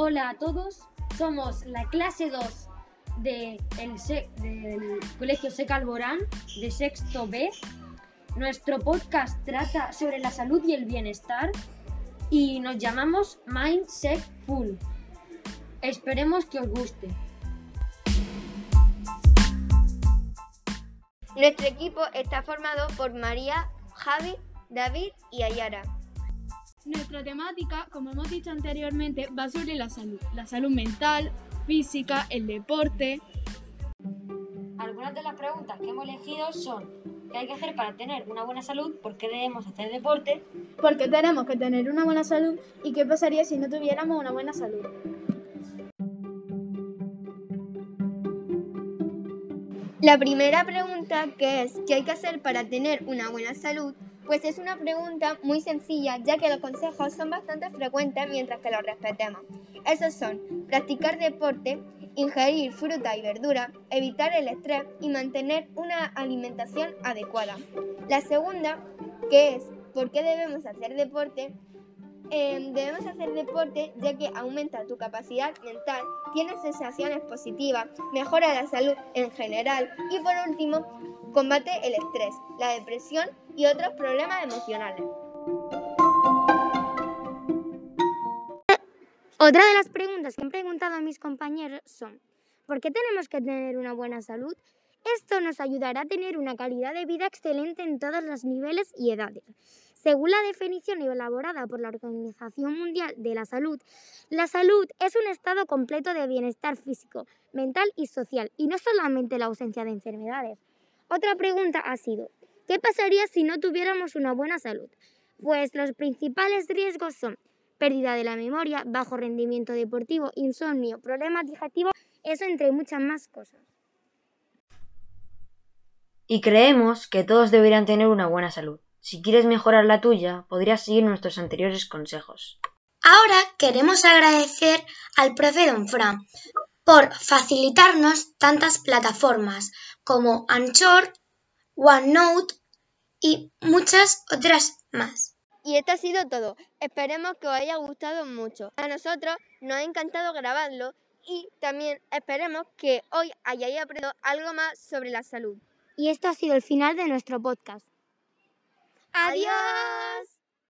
Hola a todos, somos la clase 2 de el del Colegio Seca Alborán de sexto B. Nuestro podcast trata sobre la salud y el bienestar y nos llamamos Mindset Full. Esperemos que os guste. Nuestro equipo está formado por María, Javi, David y Ayara. Nuestra temática, como hemos dicho anteriormente, va sobre la salud. La salud mental, física, el deporte. Algunas de las preguntas que hemos elegido son ¿qué hay que hacer para tener una buena salud? ¿Por qué debemos hacer deporte? Porque tenemos que tener una buena salud y qué pasaría si no tuviéramos una buena salud. La primera pregunta, que es ¿qué hay que hacer para tener una buena salud? Pues es una pregunta muy sencilla, ya que los consejos son bastante frecuentes mientras que los respetemos. Esos son practicar deporte, ingerir fruta y verdura, evitar el estrés y mantener una alimentación adecuada. La segunda, que es ¿por qué debemos hacer deporte? Eh, debemos hacer deporte ya que aumenta tu capacidad mental, tienes sensaciones positivas, mejora la salud en general y por último, combate el estrés, la depresión y otros problemas emocionales. Otra de las preguntas que han preguntado a mis compañeros son, ¿por qué tenemos que tener una buena salud? Esto nos ayudará a tener una calidad de vida excelente en todos los niveles y edades. Según la definición elaborada por la Organización Mundial de la Salud, la salud es un estado completo de bienestar físico, mental y social, y no solamente la ausencia de enfermedades. Otra pregunta ha sido, ¿qué pasaría si no tuviéramos una buena salud? Pues los principales riesgos son pérdida de la memoria, bajo rendimiento deportivo, insomnio, problemas digestivos, eso entre muchas más cosas. Y creemos que todos deberían tener una buena salud. Si quieres mejorar la tuya, podrías seguir nuestros anteriores consejos. Ahora queremos agradecer al profe Don Fran por facilitarnos tantas plataformas como Anchor, OneNote y muchas otras más. Y esto ha sido todo. Esperemos que os haya gustado mucho. A nosotros nos ha encantado grabarlo y también esperemos que hoy hayáis aprendido algo más sobre la salud. Y esto ha sido el final de nuestro podcast. ¡Adiós!